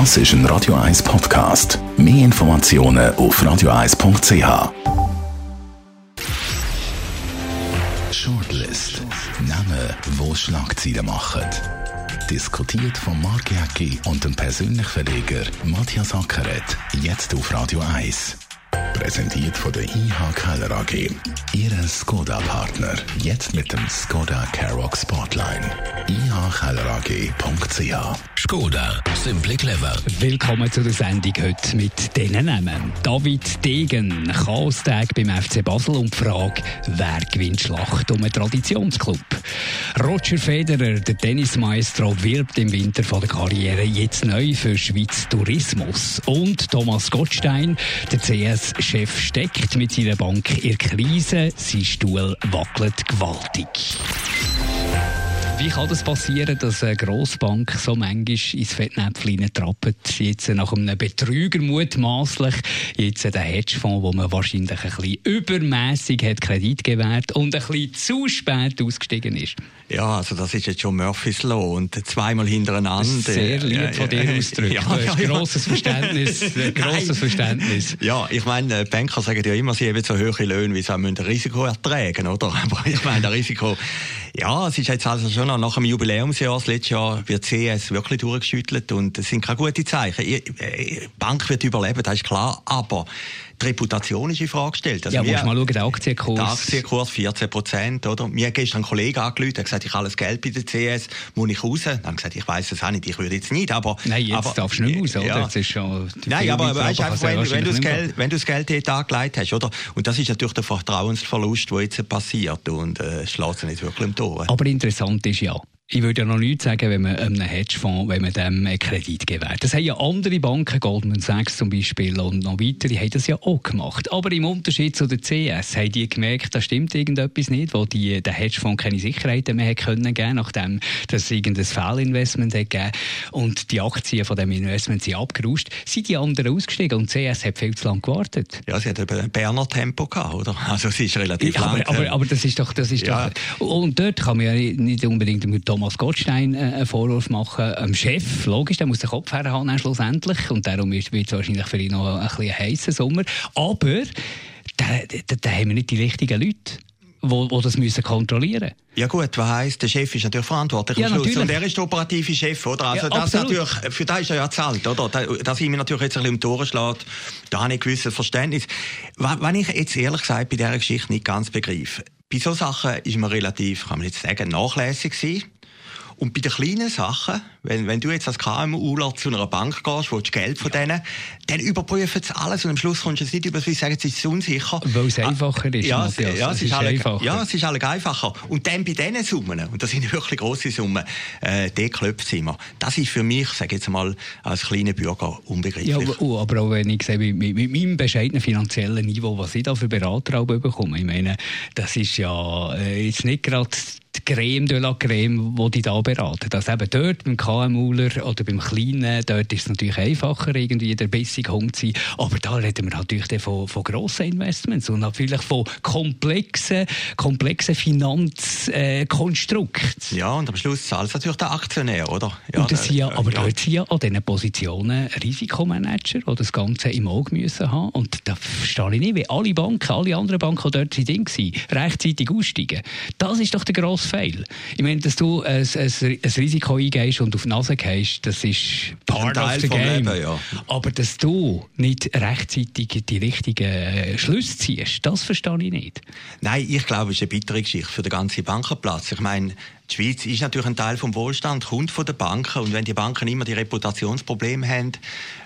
Das ist ein Radio 1 Podcast. Mehr Informationen auf radio1.ch. Shortlist. Namen, wo Schlagzeilen machen. Diskutiert von Mark Jäcki und dem persönlichen Verleger Matthias Ackeret. Jetzt auf Radio 1. Präsentiert von der IH Keller AG. Ihre Skoda-Partner. Jetzt mit dem Skoda Karoq Spotline. ihkellerag.ch Skoda, simply clever. Willkommen zu der Sendung heute mit diesen Namen. David Degen, Chaos-Tag beim FC Basel und die Frage, wer gewinnt Schlacht um einen Traditionsclub? Roger Federer, der Tennismaestro, wirbt im Winter von der Karriere jetzt neu für Schweiz Tourismus. Und Thomas Gottstein, der CS-Chef, steckt mit seiner Bank in Krise. Sein Stuhl wackelt gewaltig. Wie kann das passieren, dass eine Grossbank so manchmal ins Fettnäpfchen trappt? Jetzt nach einem Betrüger mutmaßlich, jetzt den Hedgefonds, wo man wahrscheinlich ein bisschen übermässig hat Kredit gewährt und ein bisschen zu spät ausgestiegen ist. Ja, also das ist jetzt schon Murphy's Law und zweimal hintereinander. Sehr lieb ja, von dir ja, ausdrücken. Ja, du hast ja, grosses Verständnis. grosses Verständnis. Ja, ich meine, Banker sagen ja immer, sie haben so hohe Löhne, wie sie müssen Risiko ertragen, oder? Aber ich meine, Risiko, ja, es ist jetzt also schon nach dem Jubiläumsjahr, das letzte Jahr, wird CS wirklich durchgeschüttelt und es sind keine guten Zeichen. Die Bank wird überleben, das ist klar, aber die Reputation ist in Frage gestellt. Also ja, musst mal schauen, der Aktienkurs. Der Aktienkurs 14 Prozent, oder? Mir hat gestern ein Kollege angerufen, der gesagt, ich habe alles Geld bei der CS, muss ich raus? Dann habe gesagt, ich weiß es auch nicht, ich würde jetzt nicht, aber... Nein, jetzt aber, darfst du nicht raus, oder? Ja. Jetzt ist schon Nein, aber weißt einfach, wenn, wenn, du das Geld, wenn du das Geld dort angelegt hast, oder? Und das ist natürlich der Vertrauensverlust, der jetzt passiert und äh, schlägt nicht wirklich im Tor. Aber interessant ist ja, ich würde ja noch nichts sagen, wenn man einem Hedgefonds, wenn man dem einen Kredit gewährt. Das haben ja andere Banken, Goldman Sachs zum Beispiel und noch weitere, haben das ja auch gemacht. Aber im Unterschied zu der CS haben die gemerkt, da stimmt irgendetwas nicht, wo die, der Hedgefonds keine Sicherheiten mehr können geben, nachdem das irgendein Fehlinvestment hat gegeben und die Aktien von dem Investment sind abgerauscht, sind die anderen ausgestiegen und CS hat viel zu lange gewartet. Ja, sie hat ein Berner Tempo gehabt, oder? Also es ist relativ ja, lang. Aber, aber, aber, das ist doch, das ist ja. doch, und dort kann man ja nicht unbedingt mit Thomas Gottstein äh, einen Vorwurf machen. Am Chef, logisch, der muss den Kopf herhaben schlussendlich. Und darum wird es wahrscheinlich für ihn noch ein bisschen heißer Sommer. Aber da, da, da haben wir nicht die richtigen Leute wo, wo das müssen kontrollieren Ja gut, was heisst, der Chef ist natürlich verantwortlich ja, am Schluss. Und er ist der operative Chef, oder? Also ja, das natürlich, für das ist er ja zahlt, oder? Dass ihm natürlich jetzt ein bisschen um die Ohren schlägt, da habe ich ein gewisses Verständnis. Wenn ich jetzt ehrlich gesagt bei dieser Geschichte nicht ganz begreife, bei solchen Sachen ist man relativ, kann man jetzt sagen, nachlässig gewesen. Und bei den kleinen Sachen, wenn, wenn du jetzt als KMUler zu einer Bank gehst, willst Geld von denen, dann überprüfen sie alles und am Schluss kommst du es nicht über, wie sagen, es ist unsicher. Weil es einfacher ist, ja, Matthias. Ja, es, ist, ist alle, einfacher. Ja, es ist alles einfacher. Und dann bei diesen Summen, und das sind wirklich grosse Summen, äh, die klopft immer. Das ist für mich, sage jetzt mal, als kleiner Bürger unbegreiflich. Ja, aber, oh, aber auch wenn ich sehe, mit, mit, meinem bescheidenen finanziellen Niveau, was ich da für Berater bekomme, ich meine, das ist ja äh, jetzt nicht gerade die Creme de la Creme, die die da beraten. Also eben dort beim KMUler oder beim Kleinen, dort ist es natürlich einfacher, irgendwie der bessere Hund zu sein. Aber da reden wir natürlich von, von grossen Investments und natürlich von komplexen, komplexen Finanzkonstrukten. Äh, ja, und am Schluss zahlt es natürlich der Aktionär, oder? Ja, und das ja, aber ja. dort sind ja an diesen Positionen Risikomanager, die das Ganze im Auge müssen haben. Und da verstehe ich nicht, wie alle Banken, alle anderen Banken, dort sind, rechtzeitig aussteigen. Das ist doch der grosse Fail. Ich meine, dass du ein, ein, ein Risiko eingehst und auf die Nase gehst, das ist part of the game. Leben, ja. Aber dass du nicht rechtzeitig die richtigen äh, Schlüsse ziehst, das verstehe ich nicht. Nein, ich glaube, es ist eine bittere Geschichte für den ganzen Bankenplatz. Ich meine, die Schweiz ist natürlich ein Teil vom Wohlstand, kommt von den Banken. Und wenn die Banken immer die Reputationsprobleme haben,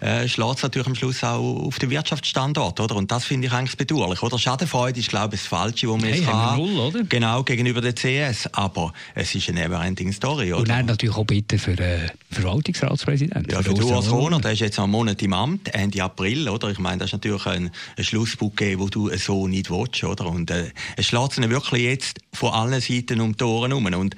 äh, schlägt es natürlich am Schluss auch auf den Wirtschaftsstandort, oder? Und das finde ich eigentlich bedauerlich, oder? Schadenfreude ist, glaube ich, das Falsche, was man hey, jetzt haben. Null, oder? Genau, gegenüber der CS. Aber es ist eine never-ending Story, oder? Und dann natürlich auch bitte für den Verwaltungsratspräsidenten. Ja, für, für Urs Rohner, der ist jetzt einen Monat im Amt, Ende April, oder? Ich meine, das ist natürlich ein, ein Schlussbouquet, wo du so nicht willst, oder? Und äh, es schlägt sich wirklich jetzt von allen Seiten um die Ohren herum. Und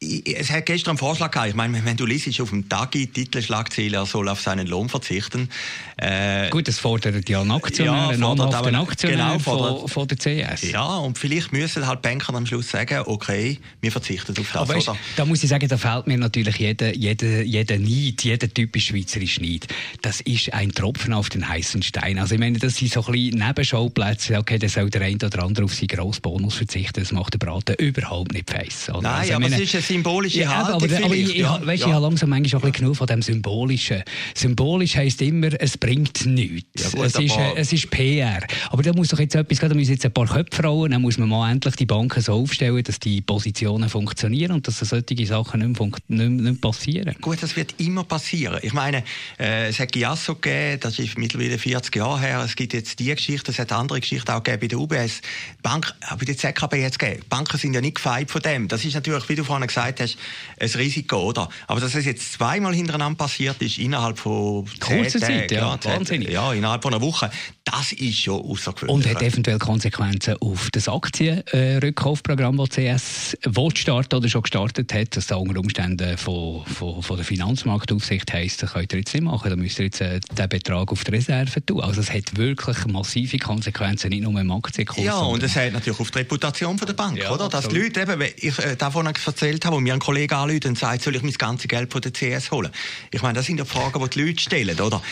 es hat gestern einen Vorschlag gehabt. Ich meine, wenn du liest auf dem Tagi Titelschlagziele, er soll auf seinen Lohn verzichten. Äh, Gut, das fordert ja ein Aktionär, ja, ein namhafter Aktionär genau, von, von, der CS. Ja, und vielleicht müssen halt Banker am Schluss sagen, okay, wir verzichten auf das. Aber weißt, da muss ich sagen, da fällt mir natürlich jeder, jeder, jeder Neid, jeder typisch schweizerische Neid. Das ist ein Tropfen auf den heißen Stein. Also ich meine, das sind so ein bisschen Nebenschauplätze. Okay, dann soll der eine oder andere auf seinen grossen Bonus verzichten. Das macht der Braten überhaupt nicht feiss. Nein, also, aber meine, es ist symbolische ja, Haltung. Aber, aber ich, ja, weißt, ja. ich habe langsam manchmal auch ein genug von dem Symbolischen. Symbolisch heisst immer, es bringt nichts. Ja, gut, es, ist, äh, es ist PR. Aber da muss doch jetzt etwas gehen, da müssen jetzt ein paar Köpfe rollen, dann muss man mal endlich die Banken so aufstellen, dass die Positionen funktionieren und dass solche Sachen nicht, mehr, nicht, nicht passieren. Gut, das wird immer passieren. Ich meine, äh, es hat Giasso gegeben, das ist mittlerweile 40 Jahre her, es gibt jetzt die Geschichte, es hat andere Geschichten auch gegeben bei der UBS. Bank, bei der ZKB jetzt gegeben. Banken sind ja nicht gefeit von dem. Das ist natürlich, wie du vorhin gesagt hast, ein Risiko, oder? Aber dass es jetzt zweimal hintereinander passiert ist, innerhalb von Kurze Zeit, ja, ja, wahnsinnig. Ja, innerhalb von einer Woche, das ist schon außergewöhnlich. Und hat eventuell Konsequenzen auf das Aktienrückkaufprogramm, das CS will starten oder schon gestartet hat, dass da unter Umständen von, von, von der Finanzmarktaufsicht heisst, das könnt ihr jetzt nicht machen, da müsst ihr jetzt äh, den Betrag auf die Reserve tun. Also es hat wirklich massive Konsequenzen, nicht nur im Aktienkurs. Ja, und es hat natürlich auf die Reputation von der Bank, ja, oder? Dass die Leute eben, ich äh, davon erzählt habe, wo mir ein Kollege anruft und sagt, soll ich mein ganzes Geld von der CS holen? Ich meine, das sind ja Fragen, die die Leute stellen, oder?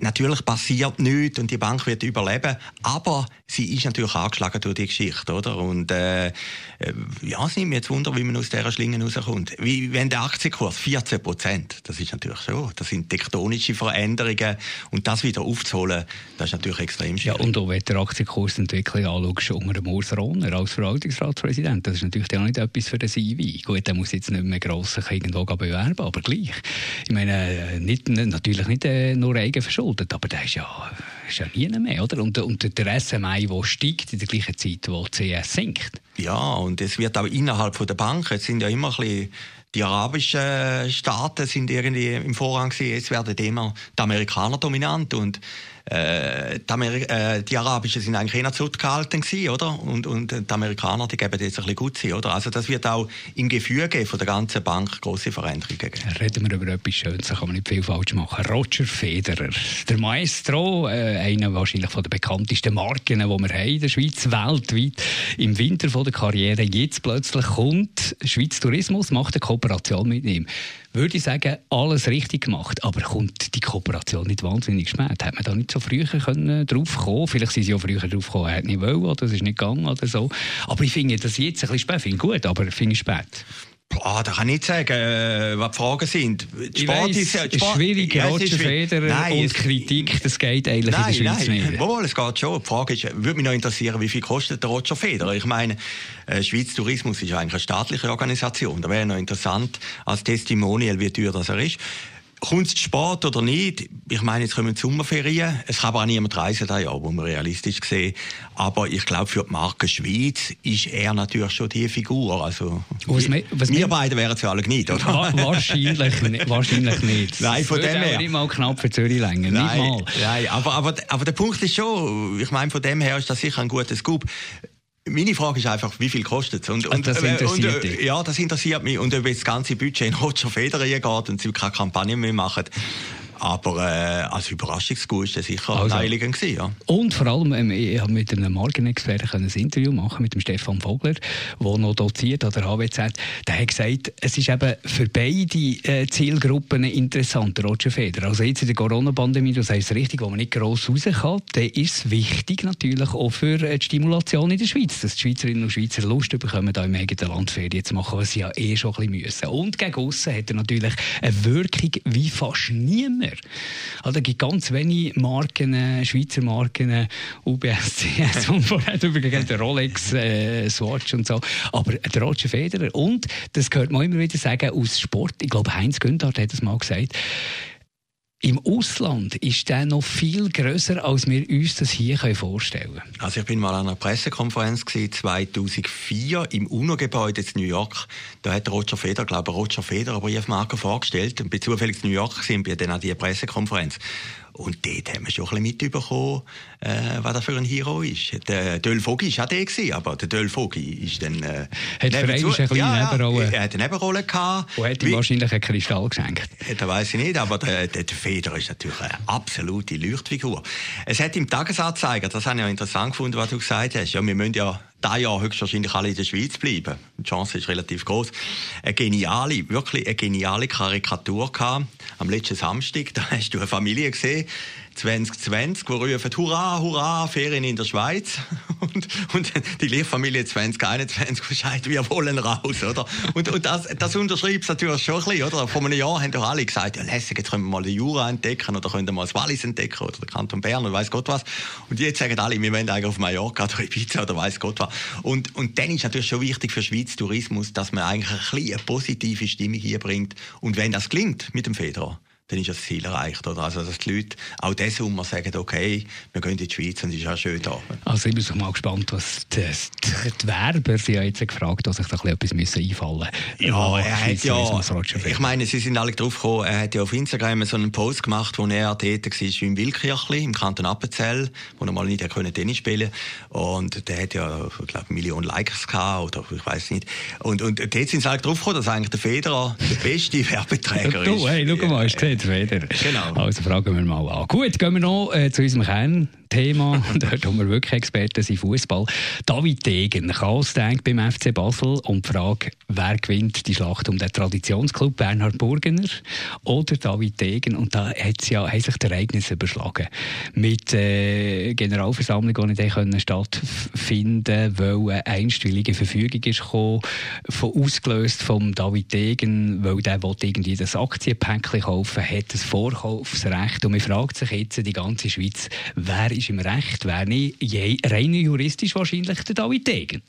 Natürlich passiert nichts und die Bank wird überleben, aber sie ist natürlich angeschlagen durch die Geschichte, oder? Und äh, äh ja, es nimmt mich jetzt Wunder, wie man aus dieser Schlinge rauskommt. Wie, wenn der Aktienkurs 14 Prozent, das ist natürlich so, das sind tektonische Veränderungen und das wieder aufzuholen, das ist natürlich extrem schwierig. Ja, und auch wenn der Aktienkursentwicklung anschaust, unter dem Urs Rohner als Verwaltungsratspräsident, das ist natürlich auch nicht etwas für den CV. Gut, der muss jetzt nicht mehr gross sich irgendwo bewerben, aber gleich. Ich meine, nicht, natürlich nicht äh, nur eigenverschuldet, aber der ist ja, ist ja nie mehr, oder? Und, und der SMI, der steigt in der gleichen Zeit, wo die CS sinkt. Ja, und es wird auch innerhalb von der Bank, jetzt sind ja immer ein bisschen die arabischen Staaten sind irgendwie im Vorrang gewesen. Jetzt werden immer die Amerikaner dominant und äh, die, Ameri äh, die Arabischen sind eigentlich eher zurückgehalten gewesen, oder? Und, und die Amerikaner, die geben jetzt ein bisschen gut sein, oder? Also das wird auch im Gefüge von der ganzen Bank große Veränderungen geben. Reden wir über etwas Schönes, da kann man nicht viel falsch machen. Roger Federer, der Maestro, äh, einer wahrscheinlich von den bekanntesten Marken, die wir haben in der Schweiz, weltweit, im Winter von der Karriere, jetzt plötzlich kommt Schweiz Tourismus, macht eine Kooperation mit ihm würde ich sagen, alles richtig gemacht. Aber kommt die Kooperation nicht wahnsinnig spät? Hat man da nicht so früher können drauf kommen Vielleicht sind sie auch früher drauf gekommen, er hat nicht wollen oder es ist nicht gegangen oder so. Aber ich finde das jetzt ein bisschen spät. Finde gut, aber finde ich spät. Boah, da kann ich nicht sagen, äh, was die Fragen sind. Die Sport weiss, ist, Sport, ist schwierig, ja, Roger Federer nein, und es, Kritik, das geht eigentlich nein, in der Schweiz nein. nicht. Wohl, es geht schon. Die Frage ist, würde mich noch interessieren, wie viel kostet der Roger Federer? Ich meine, äh, Schweiz Tourismus ist eigentlich eine staatliche Organisation. Da wäre noch interessant als Testimonial, wie teuer das er ist. Kommt es Sport oder nicht? Ich meine, jetzt kommen die Sommerferien. Es kann aber auch niemand reisen, da ja, wo man realistisch sehen. Aber ich glaube, für die Marke Schweiz ist er natürlich schon die Figur. Also, was wir, was wir beide wären es ja alle nicht, oder? wahrscheinlich, nicht, wahrscheinlich nicht. Nein, von dem her. nicht mal knapp für Zürich länger. Nein, nein aber, aber, aber der Punkt ist schon, ich meine, von dem her ist das sicher ein guter Scoop. Meine Frage ist einfach, wie viel kostet es? Und, und, das äh, interessiert und, äh, Ja, das interessiert mich. Und ob das ganze Budget in Roger Federer geht und sie keine Kampagne mehr machen, aber äh, als Überraschungsgut ist das sicher also, naheliegend gewesen, ja. Und vor allem, ähm, ich habe mit einem Markenexperten ein Interview machen mit dem Stefan Vogler, der noch doziert an der HWZ. Der hat gesagt, es ist eben für beide äh, Zielgruppen interessant, Roger Federer. Also jetzt in der Corona-Pandemie, du sagst es richtig, wo man nicht gross raus kann, dann ist es wichtig natürlich auch für äh, die Stimulation in der Schweiz, dass die Schweizerinnen und Schweizer Lust bekommen, da im eigenen Land Ferien zu machen, was sie ja eh schon ein bisschen müssen. Und gegen aussen hat er natürlich eine Wirkung wie fast niemand mehr. Also, es gibt ganz wenige Marken, äh, Schweizer Marken, äh, UBS, CS und vorher übrigens der Rolex, äh, Swatch und so. Aber der Roger Federer. Und, das gehört man immer wieder sagen, aus Sport, ich glaube Heinz Günther hat das mal gesagt, im Ausland ist der noch viel größer, als wir uns das hier vorstellen können. Also ich bin mal an einer Pressekonferenz 2004 im UNO-Gebäude in New York. Da hat Roger Federer, glaube ich, Roger Federer Briefmarke vorgestellt und bin zufällig in New York sind wir dann an dieser Pressekonferenz. Und dort haben wir schon ein bisschen mitbekommen, äh, was das für ein Hero ist. Der Döll Vogi war auch der, gewesen, aber der Döll Vogi ist dann... Äh, hat für eine kleine ja, Nebenrolle. Er hat eine Nebenrolle gehabt. Und hat ihm wahrscheinlich einen Kristall geschenkt. Das weiß ich nicht, aber der, der, der Feder ist natürlich eine absolute Leuchtfigur. Es hat im Tagesanzeiger, das habe ich ja interessant gefunden, was du gesagt hast, ja, wir müssen ja dieses Jahr höchstwahrscheinlich alle in der Schweiz bleiben. Die Chance ist relativ groß. Eine geniale, wirklich eine geniale Karikatur gehabt. Am letzten Samstag, da hast du eine Familie gesehen, 2020, die rufen Hurra, Hurra, Ferien in der Schweiz. Und, und die Lehrfamilie 2021 sagt, wir wollen raus, oder? Und, und das, das unterschreibt es natürlich schon ein bisschen, oder? Vor einem Jahr haben doch alle gesagt, ja, lässig, jetzt können wir mal den Jura entdecken oder können wir mal das Wallis entdecken oder den Kanton Bern oder weiß Gott was. Und jetzt sagen alle, wir wollen eigentlich auf Mallorca oder Ibiza oder weiß Gott was. Und, und dann ist natürlich schon wichtig für Schweiz Tourismus, dass man eigentlich ein bisschen eine positive Stimmung hier bringt. Und wenn das klingt mit dem Federer, dann ist das Ziel erreicht. Oder? Also, dass die Leute auch diesen Sommer sagen, okay, wir gehen in die Schweiz und es ist auch schön da. Also ich bin mal gespannt, was die, die Werber sie haben jetzt gefragt, dass sich da etwas müssen einfallen müssen. Ja, er hat ja, ich meine, sie sind alle drauf gekommen, er hat ja auf Instagram so einen Post gemacht, wo er tätig war im Wildkirchli, im Kanton Appenzell, wo er mal nicht Tennis spielen Und der hat ja, ich glaube, eine Million Likes gehabt, oder ich weiß nicht. Und, und dort sind sie alle drauf gekommen, dass eigentlich der Federer der beste Werbeträger ist. Du, hey, schau mal, hast du gesehen, Feder. Genau. Also fragen wir mal an. Gut, gehen wir noch äh, zu unserem Kern. Thema, dort haben wir wirklich Experten sind Fußball. David Degen, Chaos-Tag beim FC Basel und die Frage, wer gewinnt die Schlacht um den Traditionsclub Bernhard Burgener oder David Degen? Und da hat ja, sich die Ereignisse überschlagen. Mit äh, Generalversammlung, die nicht stattfinden weil eine einstweilige Verfügung ist gekommen, von, ausgelöst von David Degen, weil der irgendwie das Aktienpäckchen kaufen, hat das Vorkaufsrecht. Und man fragt sich jetzt die ganze Schweiz, wer ist ist im Recht, wäre nicht rein juristisch wahrscheinlich der David Degen.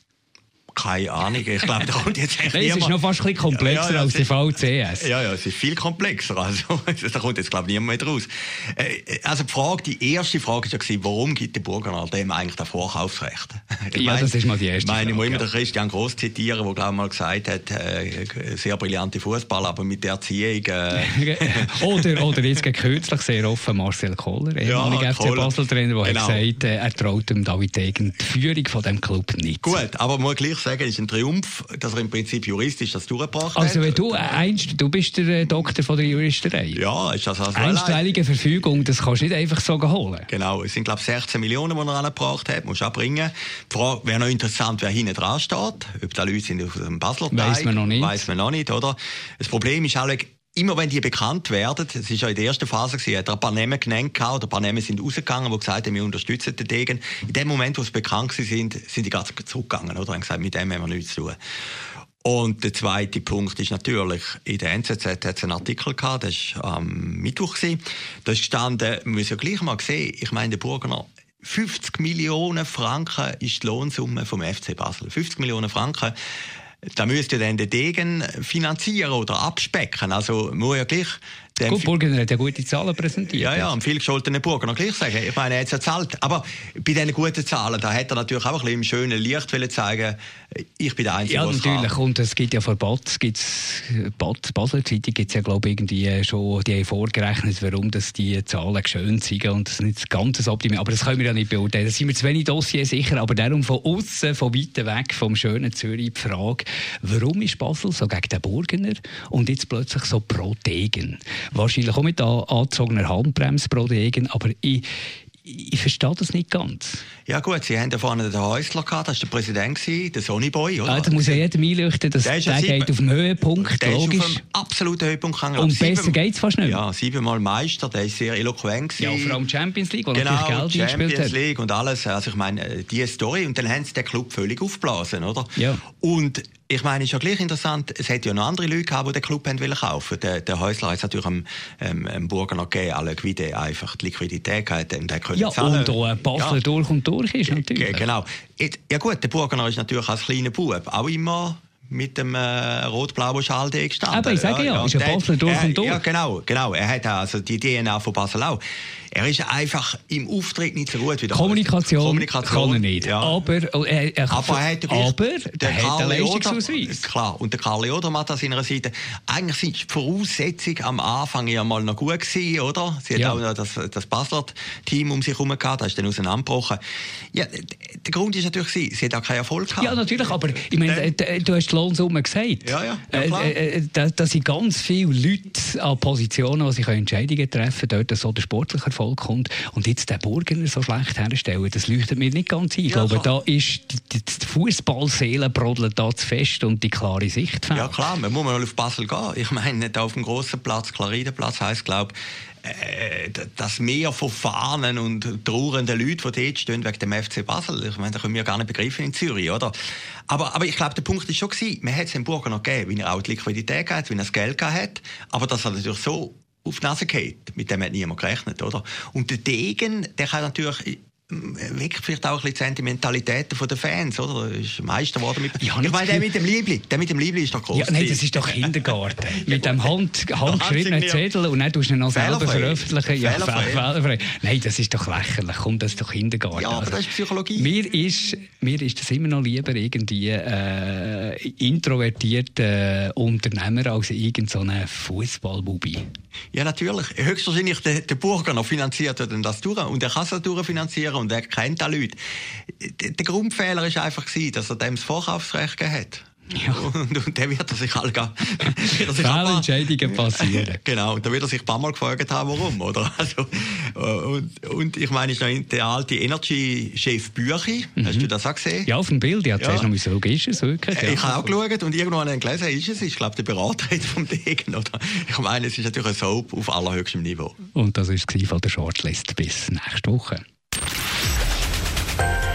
Keine Ahnung. Ich glaube, da kommt jetzt echt Nein, Es ist noch fast ein bisschen komplexer ja, ja, als die VCS. Ja, ja, es ist viel komplexer. Also, da kommt jetzt, glaube ich, niemand mehr raus. Äh, also, die Frage, die erste Frage war ja, warum gibt der Burgenland dem eigentlich das Vorkaufsrecht? Ich ja, meine, das ist mal die erste Frage. Ich muss immer den Christian Gross zitieren, der, glaube ich, mal gesagt hat, äh, sehr brillante Fußball, aber mit der Erziehung. Äh oder, oder jetzt kürzlich sehr offen Marcel Kohler, ehemaliger ja, FC Basel-Trainer, der genau. hat gesagt, äh, er traut dem David Degen die Führung von dem Club nicht. Gut, aber muss gleich sagen, ist ein Triumph, dass er im Prinzip juristisch das durchgebracht also, hat. Also du, einst, du bist der äh, Doktor von der Juristerei. Ja, ist das also Einstweilige Verfügung, das kannst du nicht einfach so holen. Genau, es sind glaube ich 16 Millionen, die er angebracht hat, musst du abbringen. Die Frage wäre noch interessant, wer hinten dran steht. Ob da Leute sind aus dem Basler Teig. Weiss man noch nicht. Weiss man noch nicht, oder? Das Problem ist auch, immer wenn die bekannt werden, es ist ja in der ersten Phase gewesen, hat er ein paar Namen genannt oder ein paar Namen sind rausgegangen, die gesagt haben, wir unterstützen den Degen. In dem Moment, wo sie bekannt sind, sind die ganz zurückgegangen, oder? Und gesagt, mit dem haben wir nichts zu tun. Und der zweite Punkt ist natürlich, in der NZZ hat es einen Artikel gehabt, das war am Mittwoch. Da ist gestanden, wir müssen ja gleich mal sehen, ich meine, der Burgener 50 Millionen Franken ist die Lohnsumme vom FC Basel. 50 Millionen Franken da müsste dann der Degen finanzieren oder abspecken. Also muss ja gleich Gut, Burgener hat ja gute Zahlen präsentiert. Ja, ja, und viel gescholtene Burger noch gleich sagen. Ich meine, er hat es ja zahlt. Aber bei diesen guten Zahlen, da hat er natürlich auch ein bisschen im schönen Licht zeigen, ich bin der Einzige, Ja, natürlich. Kann. Und es gibt ja vor Bad, gibt's, Bad Basel Zeitung gibt es ja, glaube ich, irgendwie schon, die haben vorgerechnet, warum das die Zahlen schön sind und das nicht ganz optimal. Aber das können wir ja nicht beurteilen. Da sind wir zu wenig Dossier sicher. Aber darum von außen, von weit weg vom schönen Zürich, die Frage, warum ist Basel so gegen den Burgener und jetzt plötzlich so pro Degen? Wahrscheinlich auch mit angezogener Handbremse pro Degen, aber ich, ich verstehe das nicht ganz. Ja gut, Sie haben ja vorne den Häusler gehabt, das war der Präsident, der Sonnyboy, oder? Ah, da muss ja jedem einleuchten, dass der, der geht auf den Höhepunkt, der logisch. Ist auf dem absoluten Höhepunkt gegangen. Und besser sieben, geht's fast nicht. Ja, siebenmal Meister, der ist sehr eloquent gewesen. Ja, vor allem Champions League, wo genau, natürlich Geld Champions League und alles. Also ich meine, äh, diese Story. Und dann haben sie den Club völlig aufgeblasen, oder? Ja. Und ich meine, es ist ja gleich interessant, es hätte ja noch andere Leute gehabt, die den Club haben wollen kaufen Der, der Häusler hat natürlich am, ähm, am Burger noch gegeben, alle Guide einfach die Liquidität gehabt und der ja, zahlen. und auch Basler ja. durch und durch ist natürlich. Genau. Ja gut, der Burgener ist natürlich als kleiner Bub auch immer mit dem äh, rot-blauen Schal gestanden. Aber ich sage ja, ja, ja. ist ein Basler durch und durch. Ja, genau, genau. Er hat also die DNA von Basel auch. Er ist einfach im Auftritt nicht so gut wie der Kommunikation, Kommunikation kann er nicht. Ja. Aber, äh, er, aber er hat, aber, der er hat einen Leistungsausweis. Klar, und der Karl Leodermann hat an seiner Seite. Eigentlich sind die Voraussetzungen am Anfang ja mal noch gut gewesen, oder? Sie hat ja. auch noch das, das Basler-Team um sich herum gehabt, das ist dann auseinandergebrochen. Ja, der Grund ist natürlich, sie hat auch keinen Erfolg gehabt. Ja, natürlich, aber ich meine, du hast die Lohnsumme gesagt. Ja, ja, ja klar. Äh, äh, da, da, sind ganz viele Leute an Positionen, wo sie Entscheidungen treffen können, dort so der sportliche Erfolg kommt. Und jetzt den Burgener so schlecht herstellen, das leuchtet mir nicht ganz ein. Ich ja, glaube, klar. da ist die, die Fußballseele brodelt da zu fest und die klare Sicht fehlt. Ja klar, man muss mal auf Basel gehen. Ich meine, da auf dem grossen Platz, Klaridenplatz heisst, glaube äh, das Meer von Fahnen und trauernden Leuten, die dort stehen wegen dem FC Basel. Ich meine, das können wir gar nicht begreifen in Zürich, oder? Aber, aber ich glaube, der Punkt ist schon gewesen, man hat es dem Burger noch gegeben, wie er auch die Liquidität hat, wie er das Geld hat. Aber das hat natürlich so auf die Nase geht. Mit dem hat niemand gerechnet, oder? Und der Degen, der kann natürlich weckt vielleicht auch ein bisschen Sentimentalitäten der Fans, oder? Das ist Meister geworden mit... Ich, ich meine, der mit dem Liebling, der mit dem Liebling ist doch groß. Ja, nein, das ist doch Kindergarten. mit dem Hand, handgeschriebenen Zettel und dann tust du ihn noch selber veröffentlichen. Ja, fehlerfrei. Nein, das ist doch lächerlich. Komm, das ist doch Kindergarten. Ja, aber das ist Psychologie. Mir ist, mir ist das immer noch lieber irgendwie äh, introvertierter Unternehmer als irgendein so Fußballbubi. Ja, natürlich. Höchstwahrscheinlich der, der Burger finanziert das durch und er kann es durchfinanzieren und er kennt die Leute. Der Grundfehler war einfach, dass er dem das Vorkaufsrecht gegeben hat. Ja. Und, dann wird er sich halt Fehlentscheidungen passieren. genau, und dann wird er sich ein paar Mal gefragt haben, warum, oder? Also, und, und ich meine, ist noch der alte Energy-Chef Büchi, mhm. hast du das auch gesehen? Ja, auf dem Bild, ja, zuerst ja. noch so, ist es wirklich? Ja. Ich habe auch geschaut und irgendwann habe ich gelesen, ist es, ist glaube der Berater vom Degen, oder? Ich meine, es ist natürlich ein Soap auf allerhöchstem Niveau. Und das war es von der Shortlist bis nächste Woche.